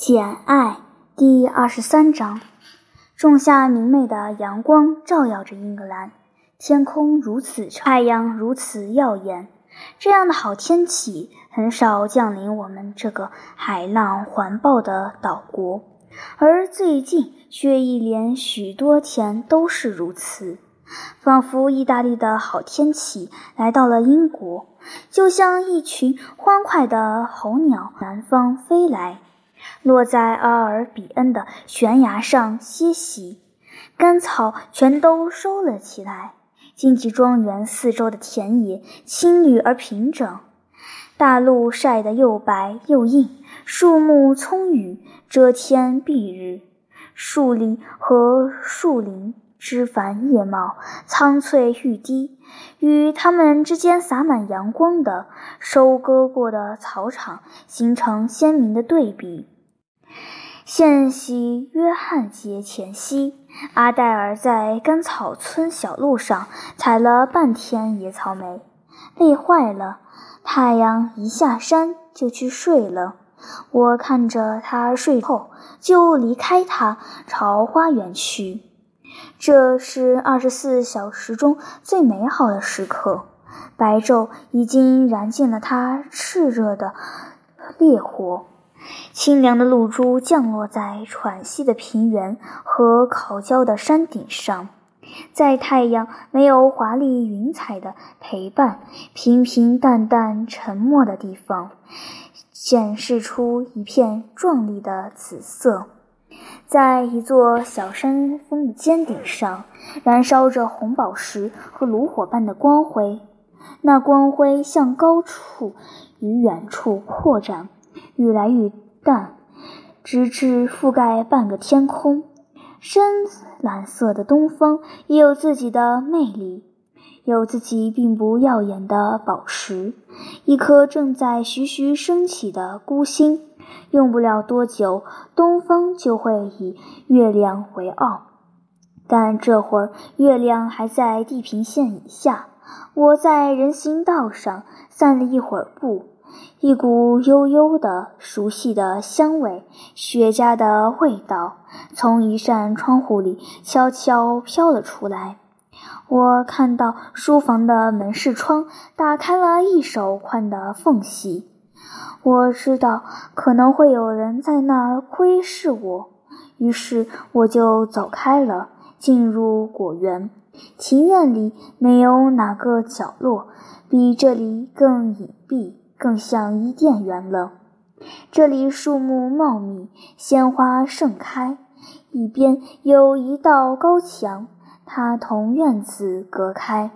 《简爱》第二十三章：仲夏明媚的阳光照耀着英格兰，天空如此太阳如此耀眼。这样的好天气很少降临我们这个海浪环抱的岛国，而最近却一连许多天都是如此，仿佛意大利的好天气来到了英国，就像一群欢快的候鸟南方飞来。落在阿尔比恩的悬崖上歇息，干草全都收了起来。荆棘庄园四周的田野青绿而平整，大路晒得又白又硬，树木葱郁，遮天蔽日。树林和树林枝繁叶茂，苍翠欲滴，与它们之间洒满阳光的收割过的草场形成鲜明的对比。现系约翰节前夕，阿黛尔在甘草村小路上采了半天野草莓，累坏了。太阳一下山就去睡了。我看着他睡后，就离开他，朝花园去。这是二十四小时中最美好的时刻。白昼已经燃尽了他炽热的烈火。清凉的露珠降落在喘息的平原和烤焦的山顶上，在太阳没有华丽云彩的陪伴、平平淡淡沉默的地方，显示出一片壮丽的紫色。在一座小山峰的尖顶上，燃烧着红宝石和炉火般的光辉，那光辉向高处与远处扩展。愈来愈淡，直至覆盖半个天空。深蓝色的东方也有自己的魅力，有自己并不耀眼的宝石，一颗正在徐徐升起的孤星。用不了多久，东方就会以月亮为傲。但这会儿，月亮还在地平线以下。我在人行道上散了一会儿步。一股悠悠的、熟悉的香味，雪茄的味道，从一扇窗户里悄悄飘了出来。我看到书房的门市窗打开了一手宽的缝隙。我知道可能会有人在那儿窥视我，于是我就走开了，进入果园。庭院里没有哪个角落比这里更隐蔽。更像伊甸园了。这里树木茂密，鲜花盛开。一边有一道高墙，它同院子隔开；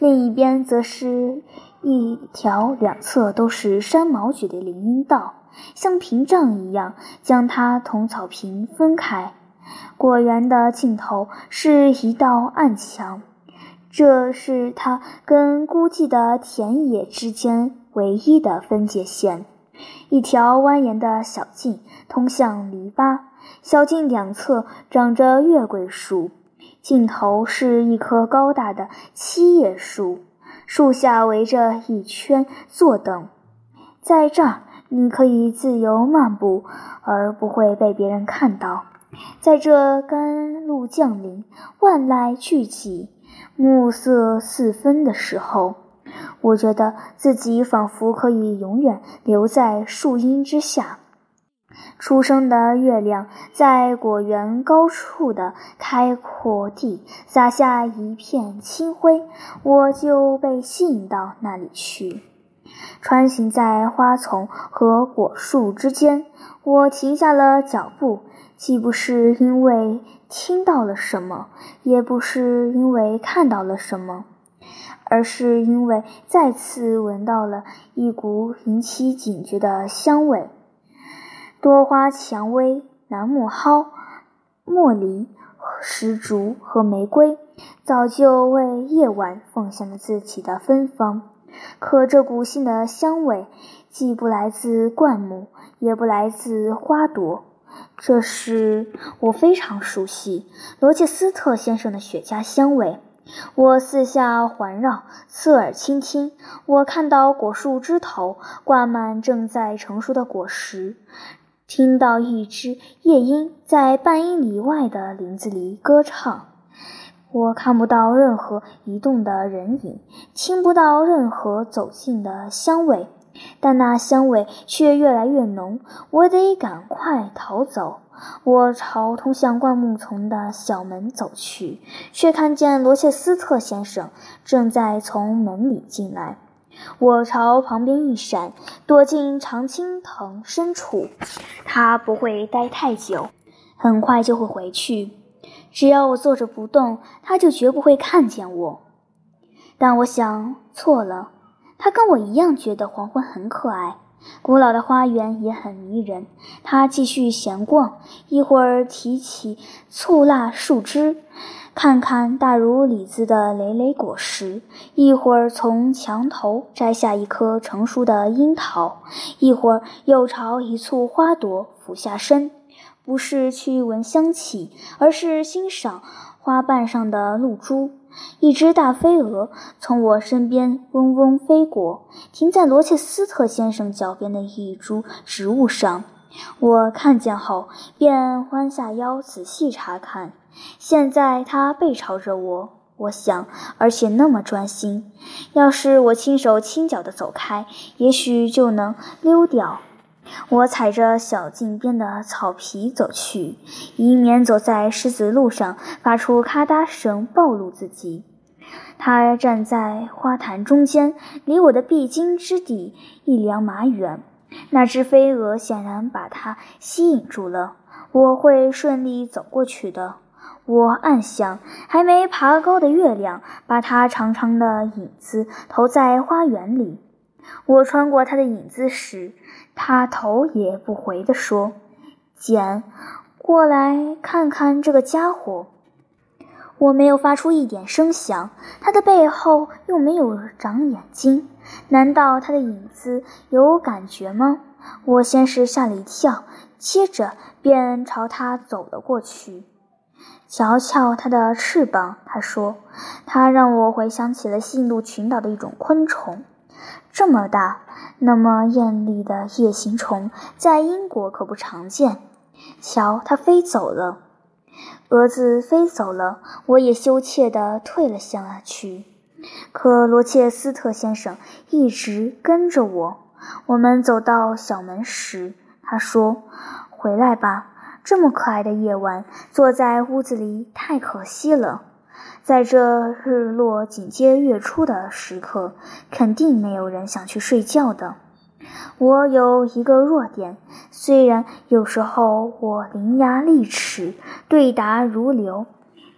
另一边则是一条两侧都是山毛榉的林荫道，像屏障一样将它同草坪分开。果园的尽头是一道暗墙，这是它跟孤寂的田野之间。唯一的分界线，一条蜿蜒的小径通向篱笆。小径两侧长着月桂树，尽头是一棵高大的七叶树，树下围着一圈坐等。在这儿，你可以自由漫步，而不会被别人看到。在这甘露降临、万籁俱寂、暮色四分的时候。我觉得自己仿佛可以永远留在树荫之下。初升的月亮在果园高处的开阔地洒下一片清辉，我就被吸引到那里去。穿行在花丛和果树之间，我停下了脚步，既不是因为听到了什么，也不是因为看到了什么。而是因为再次闻到了一股引起警觉的香味。多花蔷薇、楠木蒿、茉莉、石竹和玫瑰早就为夜晚奉献了自己的芬芳。可这股新的香味既不来自灌木，也不来自花朵，这是我非常熟悉罗切斯特先生的雪茄香味。我四下环绕，侧耳倾听。我看到果树枝头挂满正在成熟的果实，听到一只夜莺在半英里外的林子里歌唱。我看不到任何移动的人影，听不到任何走近的香味，但那香味却越来越浓。我得赶快逃走。我朝通向灌木丛的小门走去，却看见罗切斯特先生正在从门里进来。我朝旁边一闪，躲进常青藤深处。他不会待太久，很快就会回去。只要我坐着不动，他就绝不会看见我。但我想错了，他跟我一样觉得黄昏很可爱，古老的花园也很迷人。他继续闲逛，一会儿提起醋辣树枝，看看大如李子的累累果实；一会儿从墙头摘下一颗成熟的樱桃；一会儿又朝一簇花朵俯下身。不是去闻香气，而是欣赏花瓣上的露珠。一只大飞蛾从我身边嗡嗡飞过，停在罗切斯特先生脚边的一株植物上。我看见后，便弯下腰仔细查看。现在它背朝着我，我想，而且那么专心。要是我轻手轻脚地走开，也许就能溜掉。我踩着小径边的草皮走去，以免走在石子路上发出咔嗒声暴露自己。他站在花坛中间，离我的必经之地一两码远。那只飞蛾显然把他吸引住了。我会顺利走过去的。我暗想，还没爬高的月亮把他长长的影子投在花园里。我穿过他的影子时。他头也不回地说：“简，过来看看这个家伙。”我没有发出一点声响。他的背后又没有长眼睛，难道他的影子有感觉吗？我先是吓了一跳，接着便朝他走了过去。瞧瞧他的翅膀，他说。他让我回想起了西印度群岛的一种昆虫。这么大、那么艳丽的夜行虫，在英国可不常见。瞧，它飞走了，蛾子飞走了，我也羞怯地退了下去。可罗切斯特先生一直跟着我。我们走到小门时，他说：“回来吧，这么可爱的夜晚，坐在屋子里太可惜了。”在这日落紧接月出的时刻，肯定没有人想去睡觉的。我有一个弱点，虽然有时候我伶牙俐齿、对答如流，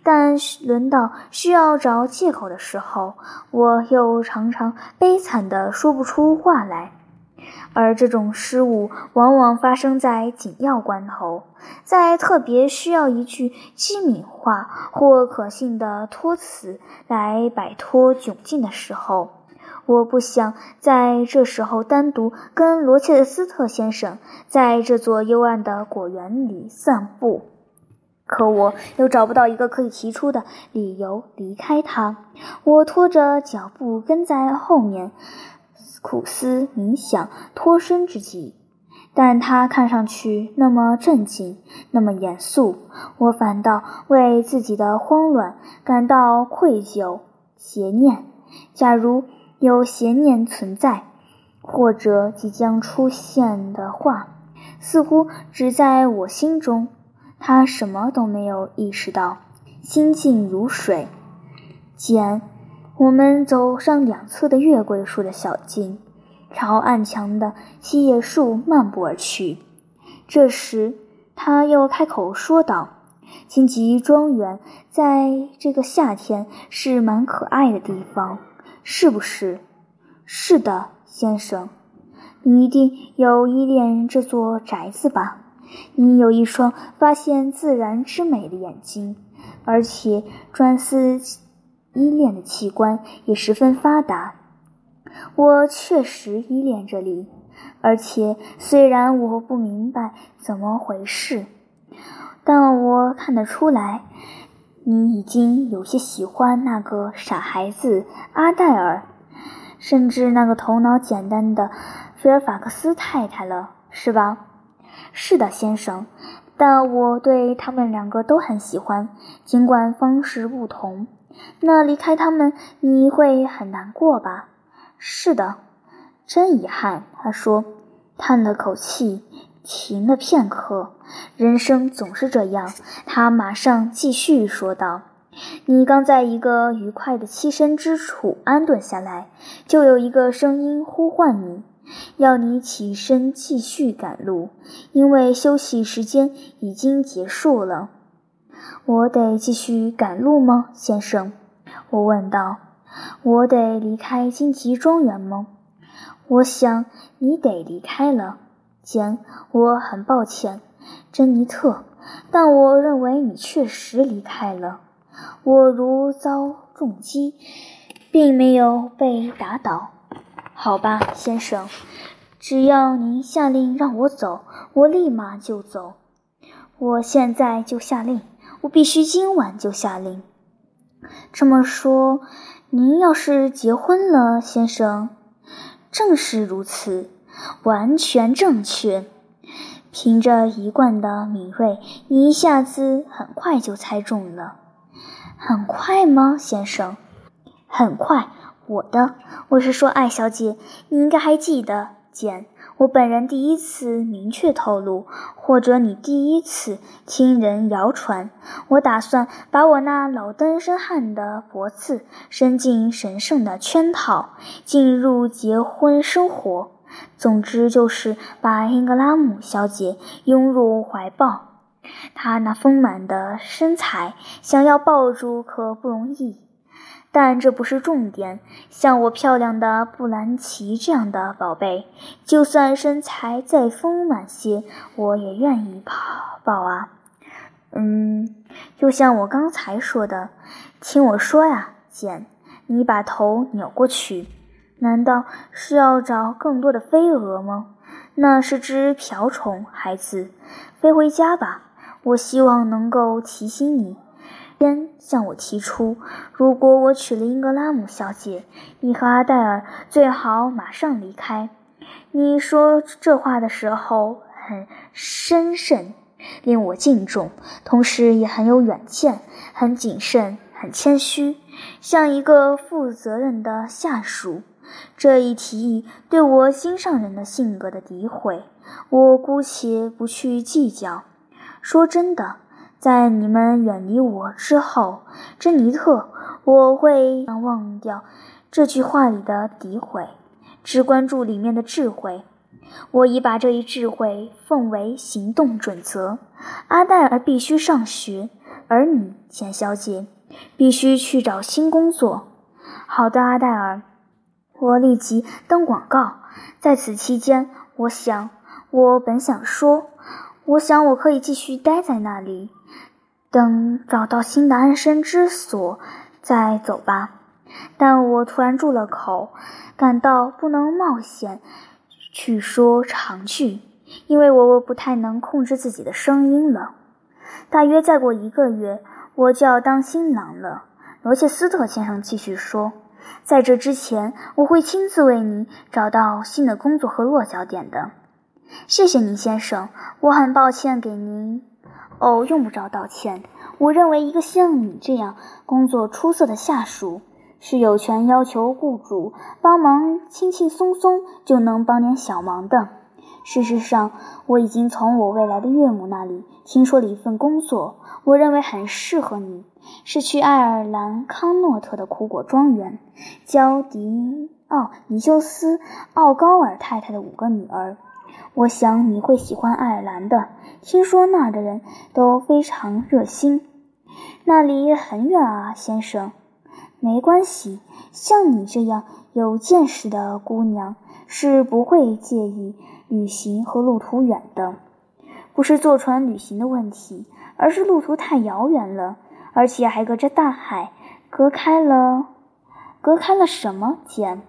但轮到需要找借口的时候，我又常常悲惨的说不出话来。而这种失误往往发生在紧要关头，在特别需要一句机敏话或可信的托词来摆脱窘境的时候。我不想在这时候单独跟罗切斯特先生在这座幽暗的果园里散步，可我又找不到一个可以提出的理由离开他。我拖着脚步跟在后面。苦思冥想、脱身之际，但他看上去那么镇静，那么严肃，我反倒为自己的慌乱感到愧疚、邪念。假如有邪念存在，或者即将出现的话，似乎只在我心中。他什么都没有意识到，心静如水。简。我们走上两侧的月桂树的小径，朝暗墙的七叶树漫步而去。这时，他又开口说道：“荆棘庄园在这个夏天是蛮可爱的地方，是不是？”“是的，先生。”“你一定有依恋这座宅子吧？你有一双发现自然之美的眼睛，而且专思。”依恋的器官也十分发达，我确实依恋这里，而且虽然我不明白怎么回事，但我看得出来，你已经有些喜欢那个傻孩子阿黛尔，甚至那个头脑简单的菲尔法克斯太太了，是吧？是的，先生。但我对他们两个都很喜欢，尽管方式不同。那离开他们，你会很难过吧？是的，真遗憾。他说，叹了口气，停了片刻。人生总是这样。他马上继续说道：“你刚在一个愉快的栖身之处安顿下来，就有一个声音呼唤你。”要你起身继续赶路，因为休息时间已经结束了。我得继续赶路吗，先生？我问道。我得离开荆棘庄园吗？我想你得离开了，简。我很抱歉，珍妮特，但我认为你确实离开了。我如遭重击，并没有被打倒。好吧，先生，只要您下令让我走，我立马就走。我现在就下令，我必须今晚就下令。这么说，您要是结婚了，先生？正是如此，完全正确。凭着一贯的敏锐，你一下子很快就猜中了。很快吗，先生？很快。我的，我是说，艾小姐，你应该还记得，简，我本人第一次明确透露，或者你第一次听人谣传，我打算把我那老单身汉的脖子伸进神圣的圈套，进入结婚生活。总之就是把英格拉姆小姐拥入怀抱。她那丰满的身材，想要抱住可不容易。但这不是重点。像我漂亮的布兰奇这样的宝贝，就算身材再丰满些，我也愿意抱抱啊。嗯，就像我刚才说的，听我说呀，简，你把头扭过去。难道是要找更多的飞蛾吗？那是只瓢虫，孩子，飞回家吧。我希望能够提醒你。先向我提出，如果我娶了英格拉姆小姐，你和阿黛尔最好马上离开。你说这话的时候很深慎，令我敬重，同时也很有远见，很谨慎，很谦虚，像一个负责任的下属。这一提议对我心上人的性格的诋毁，我姑且不去计较。说真的。在你们远离我之后，珍妮特，我会忘掉这句话里的诋毁，只关注里面的智慧。我已把这一智慧奉为行动准则。阿黛尔必须上学，而你，简小姐，必须去找新工作。好的，阿黛尔，我立即登广告。在此期间，我想，我本想说，我想我可以继续待在那里。等找到新的安身之所，再走吧。但我突然住了口，感到不能冒险去说长句，因为我不太能控制自己的声音了。大约再过一个月，我就要当新郎了。罗切斯特先生继续说：“在这之前，我会亲自为你找到新的工作和落脚点的。”谢谢您，先生。我很抱歉给您。哦，用不着道歉。我认为一个像你这样工作出色的下属是有权要求雇主帮忙，轻轻松松就能帮点小忙的。事实上，我已经从我未来的岳母那里听说了一份工作，我认为很适合你，是去爱尔兰康诺特的苦果庄园，教迪奥尼修斯奥高尔太太的五个女儿。我想你会喜欢爱尔兰的。听说那儿的人都非常热心。那里很远啊，先生。没关系，像你这样有见识的姑娘是不会介意旅行和路途远的。不是坐船旅行的问题，而是路途太遥远了，而且还隔着大海，隔开了，隔开了什么？简，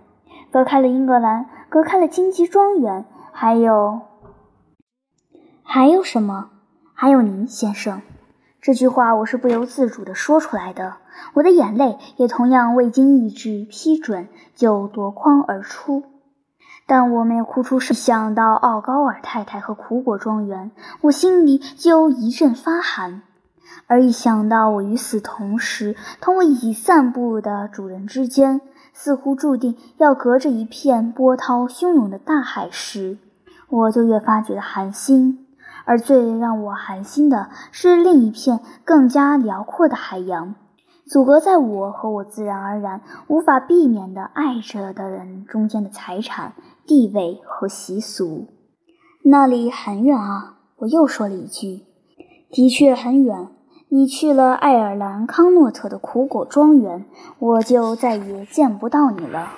隔开了英格兰，隔开了荆棘庄园。还有，还有什么？还有您，先生。这句话我是不由自主地说出来的，我的眼泪也同样未经意志批准就夺眶而出。但我没有哭出声。一想到奥高尔太太和苦果庄园，我心里就一阵发寒；而一想到我与死同时同我一起散步的主人之间，似乎注定要隔着一片波涛汹涌的大海时，我就越发觉得寒心。而最让我寒心的是，另一片更加辽阔的海洋，阻隔在我和我自然而然无法避免的爱着的人中间的财产、地位和习俗。那里很远啊！我又说了一句：“的确很远。”你去了爱尔兰康诺特的苦果庄园，我就再也见不到你了，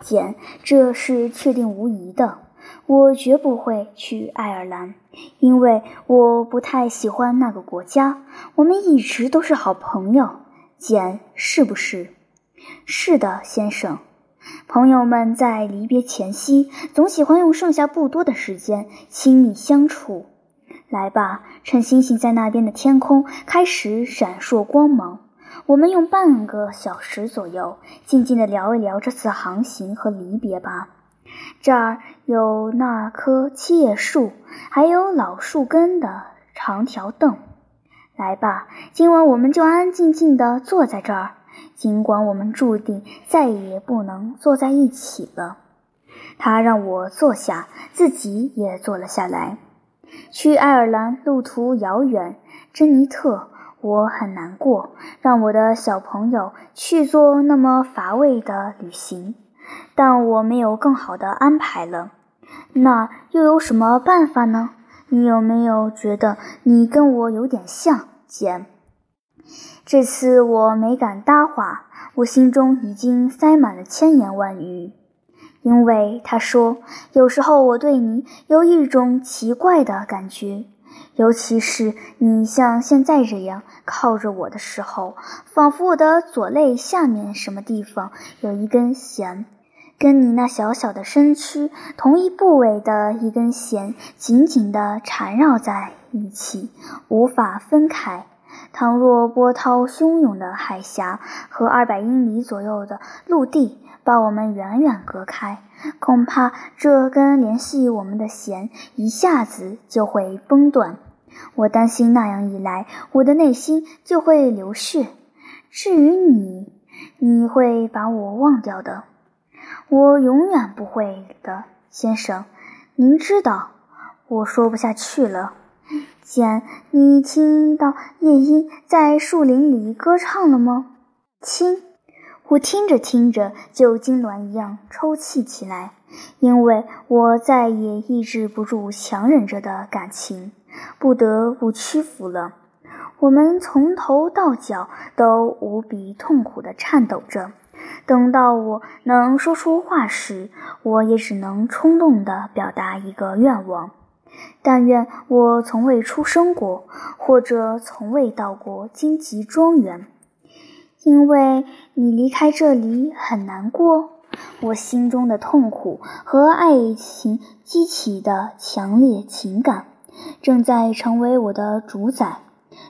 简，这是确定无疑的。我绝不会去爱尔兰，因为我不太喜欢那个国家。我们一直都是好朋友，简，是不是？是的，先生。朋友们在离别前夕，总喜欢用剩下不多的时间亲密相处。来吧，趁星星在那边的天空开始闪烁光芒，我们用半个小时左右静静地聊一聊这次航行和离别吧。这儿有那棵七叶树，还有老树根的长条凳。来吧，今晚我们就安安静静地坐在这儿，尽管我们注定再也不能坐在一起了。他让我坐下，自己也坐了下来。去爱尔兰路途遥远，珍妮特，我很难过，让我的小朋友去做那么乏味的旅行。但我没有更好的安排了，那又有什么办法呢？你有没有觉得你跟我有点像，简？这次我没敢搭话，我心中已经塞满了千言万语。因为他说，有时候我对你有一种奇怪的感觉，尤其是你像现在这样靠着我的时候，仿佛我的左肋下面什么地方有一根弦。跟你那小小的身躯同一部位的一根弦紧紧地缠绕在一起，无法分开。倘若波涛汹涌的海峡和二百英里左右的陆地把我们远远隔开，恐怕这根联系我们的弦一下子就会崩断。我担心那样一来，我的内心就会流血。至于你，你会把我忘掉的。我永远不会的，先生。您知道，我说不下去了。简，你听到夜莺在树林里歌唱了吗？听，我听着听着就痉挛一样抽泣起来，因为我再也抑制不住强忍着的感情，不得不屈服了。我们从头到脚都无比痛苦地颤抖着。等到我能说出话时，我也只能冲动地表达一个愿望：但愿我从未出生过，或者从未到过荆棘庄园，因为你离开这里很难过。我心中的痛苦和爱情激起的强烈情感，正在成为我的主宰，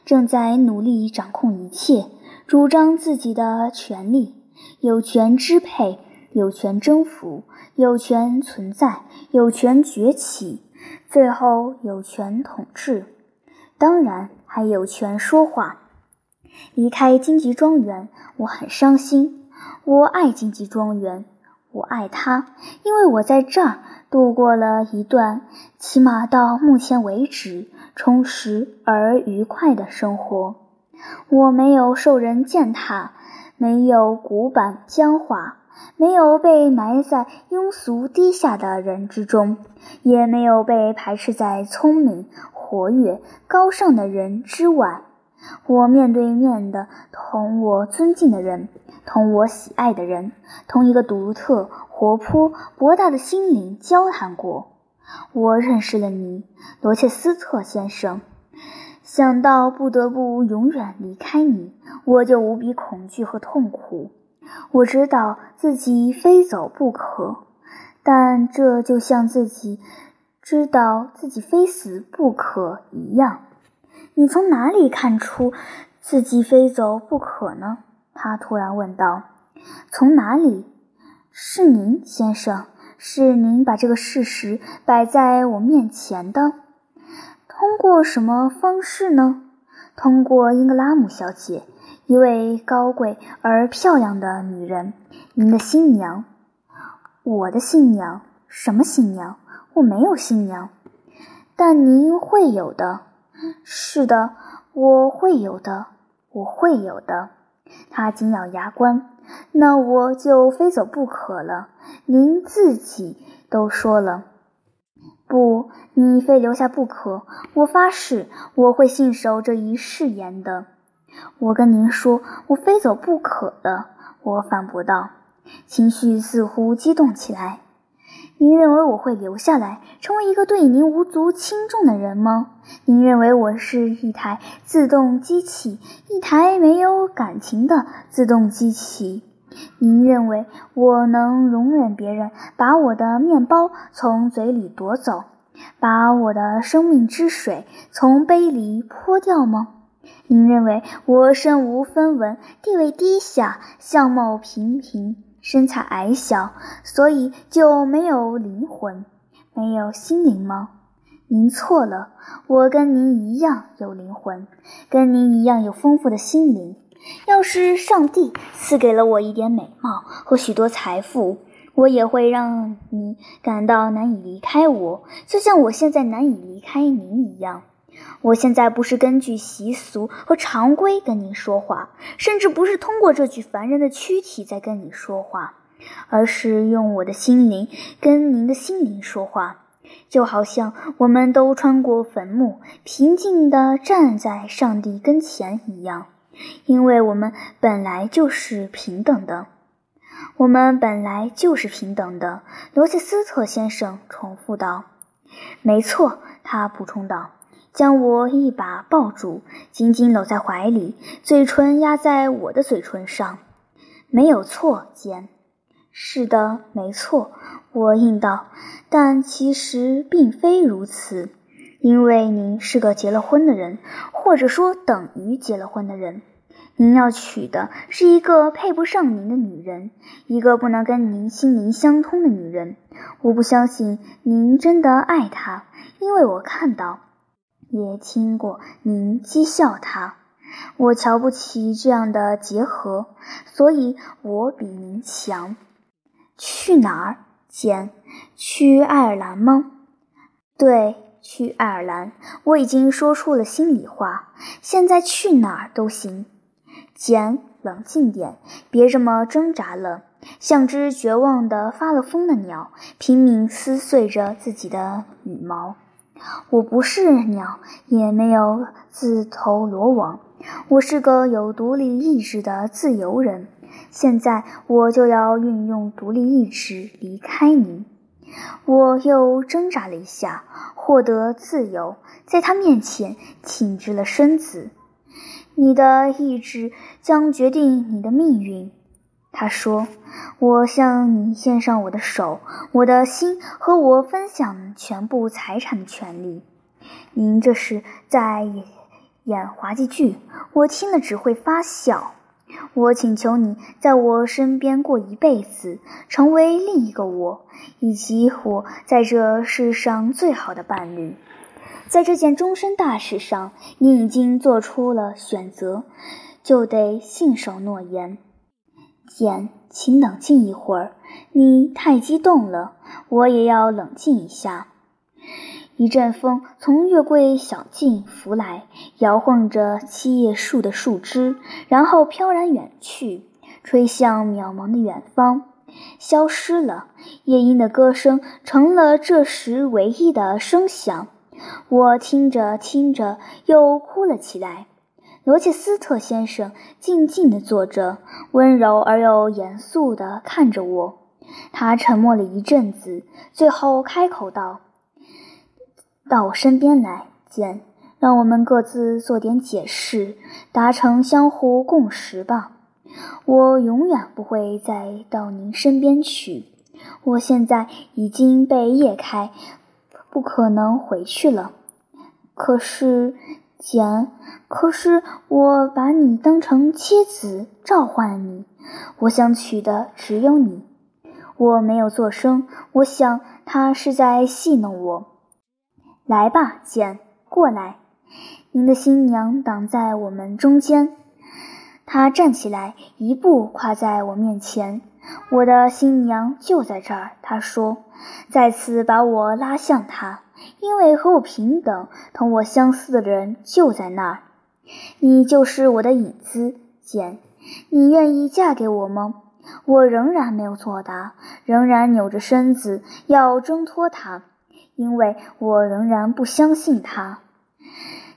正在努力掌控一切，主张自己的权利。有权支配，有权征服，有权存在，有权崛起，最后有权统治，当然还有权说话。离开荆棘庄园，我很伤心。我爱荆棘庄园，我爱它，因为我在这儿度过了一段，起码到目前为止充实而愉快的生活。我没有受人践踏。没有古板僵化，没有被埋在庸俗低下的人之中，也没有被排斥在聪明、活跃、高尚的人之外。我面对面的同我尊敬的人，同我喜爱的人，同一个独特、活泼、博大的心灵交谈过。我认识了你，罗切斯特先生。想到不得不永远离开你，我就无比恐惧和痛苦。我知道自己非走不可，但这就像自己知道自己非死不可一样。你从哪里看出自己非走不可呢？他突然问道。从哪里？是您，先生。是您把这个事实摆在我面前的。通过什么方式呢？通过英格拉姆小姐，一位高贵而漂亮的女人，您的新娘。我的新娘？什么新娘？我没有新娘。但您会有的。是的，我会有的，我会有的。他紧咬牙关。那我就非走不可了。您自己都说了。不，你非留下不可。我发誓，我会信守这一誓言的。我跟您说，我非走不可的。我反驳道，情绪似乎激动起来。您认为我会留下来，成为一个对您无足轻重的人吗？您认为我是一台自动机器，一台没有感情的自动机器？您认为我能容忍别人把我的面包从嘴里夺走，把我的生命之水从杯里泼掉吗？您认为我身无分文，地位低下，相貌平平，身材矮小，所以就没有灵魂，没有心灵吗？您错了，我跟您一样有灵魂，跟您一样有丰富的心灵。要是上帝赐给了我一点美貌和许多财富，我也会让你感到难以离开我，就像我现在难以离开您一样。我现在不是根据习俗和常规跟您说话，甚至不是通过这具凡人的躯体在跟你说话，而是用我的心灵跟您的心灵说话，就好像我们都穿过坟墓，平静地站在上帝跟前一样。因为我们本来就是平等的，我们本来就是平等的。罗切斯特先生重复道：“没错。”他补充道，将我一把抱住，紧紧搂在怀里，嘴唇压在我的嘴唇上。“没有错，简。”“是的，没错。”我应道。“但其实并非如此，因为您是个结了婚的人，或者说等于结了婚的人。”您要娶的是一个配不上您的女人，一个不能跟您心灵相通的女人。我不相信您真的爱她，因为我看到，也听过您讥笑她。我瞧不起这样的结合，所以我比您强。去哪儿，简？去爱尔兰吗？对，去爱尔兰。我已经说出了心里话，现在去哪儿都行。简，冷静点，别这么挣扎了，像只绝望的发了疯的鸟，拼命撕碎着自己的羽毛。我不是鸟，也没有自投罗网，我是个有独立意志的自由人。现在我就要运用独立意志离开您。我又挣扎了一下，获得自由，在他面前挺直了身子。你的意志将决定你的命运，他说：“我向你献上我的手、我的心和我分享全部财产的权利。”您这是在演滑稽剧，我听了只会发笑。我请求你在我身边过一辈子，成为另一个我，以及我在这世上最好的伴侣。在这件终身大事上，你已经做出了选择，就得信守诺言。简，请冷静一会儿，你太激动了，我也要冷静一下。一阵风从月桂小径拂来，摇晃着七叶树的树枝，然后飘然远去，吹向渺茫的远方，消失了。夜莺的歌声成了这时唯一的声响。我听着听着，又哭了起来。罗切斯特先生静静地坐着，温柔而又严肃地看着我。他沉默了一阵子，最后开口道：“到我身边来，简，让我们各自做点解释，达成相互共识吧。我永远不会再到您身边去。我现在已经被叶开。”不可能回去了。可是，简，可是我把你当成妻子，召唤你。我想娶的只有你。我没有作声，我想他是在戏弄我。来吧，简，过来。您的新娘挡在我们中间。他站起来，一步跨在我面前。我的新娘就在这儿，他说，再次把我拉向他，因为和我平等、同我相似的人就在那儿。你就是我的影子，简。你愿意嫁给我吗？我仍然没有作答，仍然扭着身子要挣脱他，因为我仍然不相信他。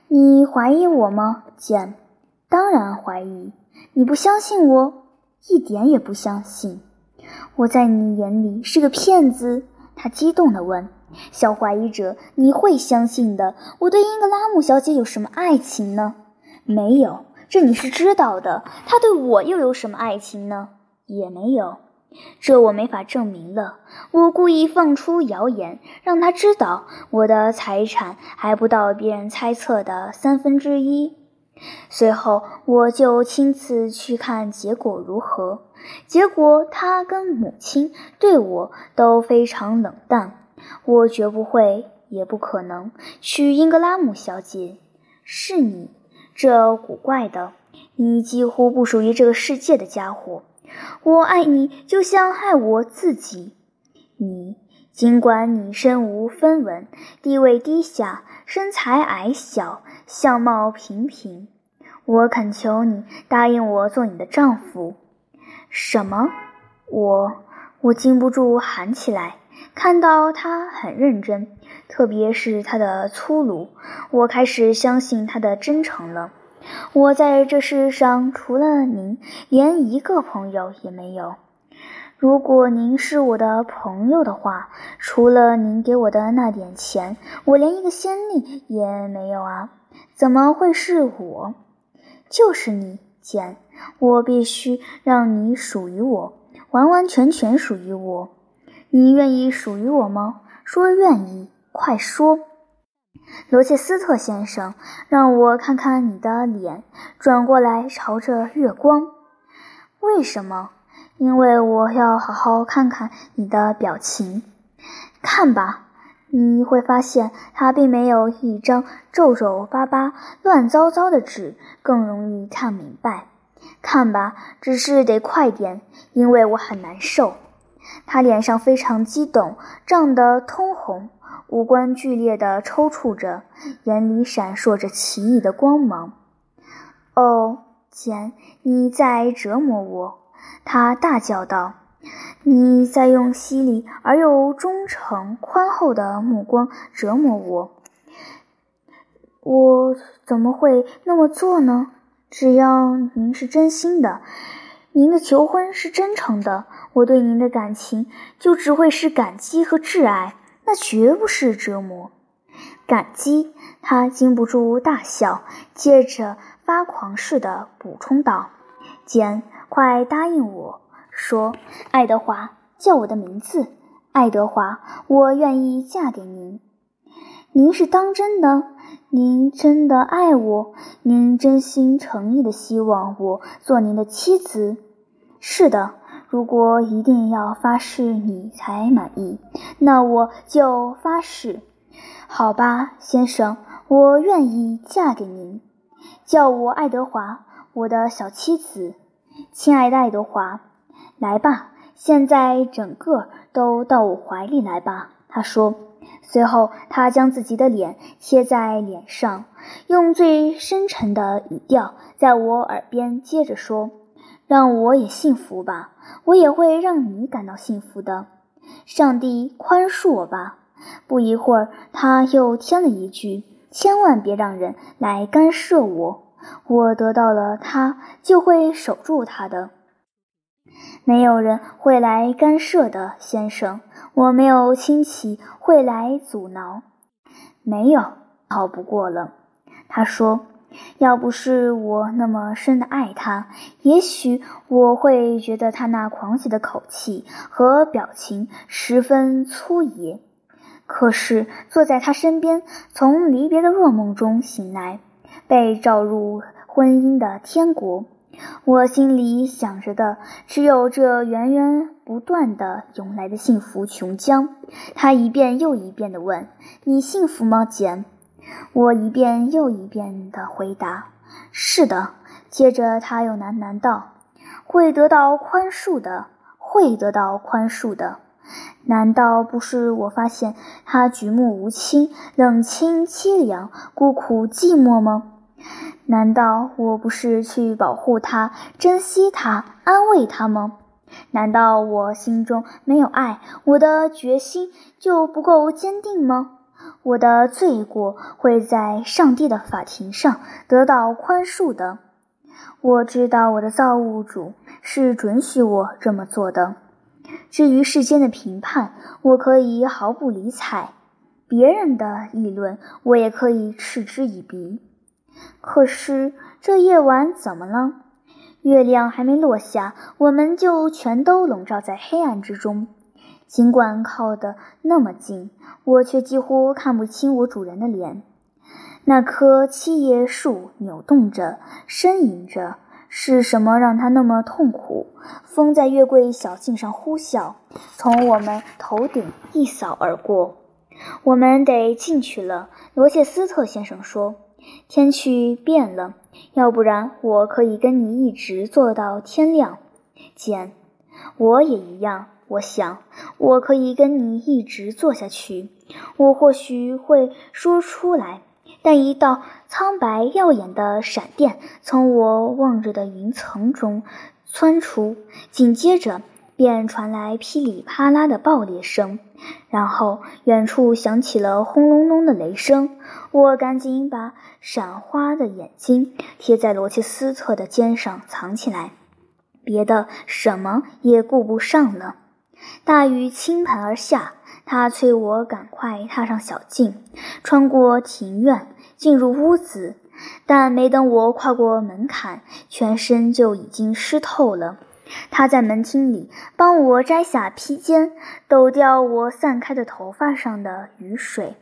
你怀疑我吗，简？当然怀疑。你不相信我，一点也不相信。我在你眼里是个骗子？他激动地问。小怀疑者，你会相信的。我对英格拉姆小姐有什么爱情呢？没有，这你是知道的。她对我又有什么爱情呢？也没有。这我没法证明了。我故意放出谣言，让他知道我的财产还不到别人猜测的三分之一。随后，我就亲自去看结果如何。结果，他跟母亲对我都非常冷淡。我绝不会，也不可能娶英格拉姆小姐。是你，这古怪的，你几乎不属于这个世界的家伙。我爱你，就像爱我自己。你，尽管你身无分文，地位低下，身材矮小，相貌平平，我恳求你答应我做你的丈夫。什么？我，我禁不住喊起来。看到他很认真，特别是他的粗鲁，我开始相信他的真诚了。我在这世上除了您，连一个朋友也没有。如果您是我的朋友的话，除了您给我的那点钱，我连一个先例也没有啊！怎么会是我？就是你，简。我必须让你属于我，完完全全属于我。你愿意属于我吗？说愿意，快说。罗切斯特先生，让我看看你的脸，转过来朝着月光。为什么？因为我要好好看看你的表情。看吧，你会发现它并没有一张皱皱巴巴、乱糟糟的纸更容易看明白。看吧，只是得快点，因为我很难受。他脸上非常激动，涨得通红。五官剧烈地抽搐着，眼里闪烁着奇异的光芒。“哦，简，你在折磨我！”他大叫道，“你在用犀利而又忠诚、宽厚的目光折磨我。我怎么会那么做呢？只要您是真心的，您的求婚是真诚的，我对您的感情就只会是感激和挚爱。”那绝不是折磨，感激。他禁不住大笑，接着发狂似的补充道：“简，快答应我说，爱德华，叫我的名字。爱德华，我愿意嫁给您。您是当真的？您真的爱我？您真心诚意的希望我做您的妻子？是的。”如果一定要发誓你才满意，那我就发誓。好吧，先生，我愿意嫁给您。叫我爱德华，我的小妻子，亲爱的爱德华。来吧，现在整个都到我怀里来吧。他说。随后，他将自己的脸贴在脸上，用最深沉的语调在我耳边接着说。让我也幸福吧，我也会让你感到幸福的。上帝宽恕我吧。不一会儿，他又添了一句：“千万别让人来干涉我。我得到了他，就会守住他的。没有人会来干涉的，先生。我没有亲戚会来阻挠。没有，好不过了。”他说。要不是我那么深的爱他，也许我会觉得他那狂喜的口气和表情十分粗野。可是坐在他身边，从离别的噩梦中醒来，被召入婚姻的天国，我心里想着的只有这源源不断的涌来的幸福琼浆。他一遍又一遍地问：“你幸福吗，简？”我一遍又一遍地回答：“是的。”接着他又喃喃道：“会得到宽恕的，会得到宽恕的。难道不是我发现他举目无亲，冷清凄凉，孤苦寂寞吗？”难道我不是去保护他、珍惜他、安慰他吗？难道我心中没有爱，我的决心就不够坚定吗？我的罪过会在上帝的法庭上得到宽恕的。我知道我的造物主是准许我这么做的。至于世间的评判，我可以毫不理睬；别人的议论，我也可以嗤之以鼻。可是这夜晚怎么了？月亮还没落下，我们就全都笼罩在黑暗之中。尽管靠得那么近，我却几乎看不清我主人的脸。那棵七叶树扭动着，呻吟着，是什么让它那么痛苦？风在月桂小径上呼啸，从我们头顶一扫而过。我们得进去了，罗切斯特先生说。天气变了，要不然我可以跟你一直坐到天亮。简，我也一样。我想我可以跟你一直坐下去。我或许会说出来，但一道苍白耀眼的闪电从我望着的云层中窜出，紧接着。便传来噼里啪啦的爆裂声，然后远处响起了轰隆隆的雷声。我赶紧把闪花的眼睛贴在罗切斯特的肩上藏起来，别的什么也顾不上了。大雨倾盆而下，他催我赶快踏上小径，穿过庭院，进入屋子。但没等我跨过门槛，全身就已经湿透了。他在门厅里帮我摘下披肩，抖掉我散开的头发上的雨水。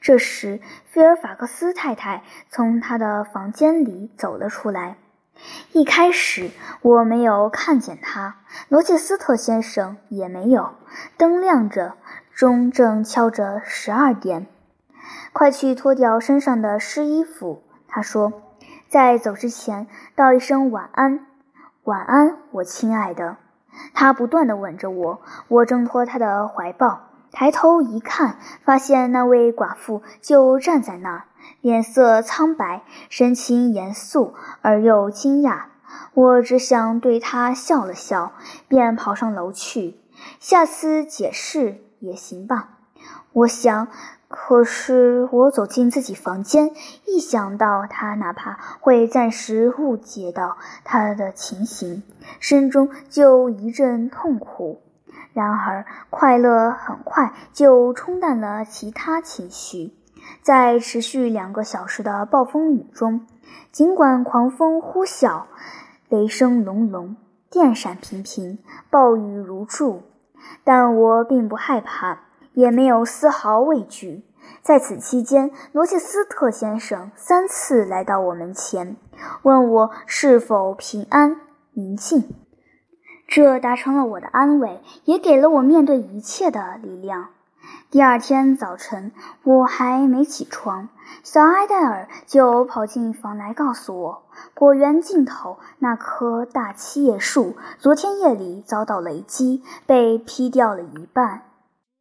这时，菲尔法克斯太太从他的房间里走了出来。一开始我没有看见她，罗切斯特先生也没有。灯亮着，钟正敲着十二点。快去脱掉身上的湿衣服，他说，在走之前道一声晚安。晚安，我亲爱的。他不断地吻着我，我挣脱他的怀抱，抬头一看，发现那位寡妇就站在那儿，脸色苍白，神情严肃而又惊讶。我只想对他笑了笑，便跑上楼去。下次解释也行吧，我想。可是我走进自己房间，一想到他哪怕会暂时误解到他的情形，心中就一阵痛苦。然而，快乐很快就冲淡了其他情绪。在持续两个小时的暴风雨中，尽管狂风呼啸，雷声隆隆，电闪频频，暴雨如注，但我并不害怕。也没有丝毫畏惧。在此期间，罗切斯特先生三次来到我门前，问我是否平安宁静。这达成了我的安慰，也给了我面对一切的力量。第二天早晨，我还没起床，小埃戴尔就跑进房来告诉我，果园尽头那棵大七叶树昨天夜里遭到雷击，被劈掉了一半。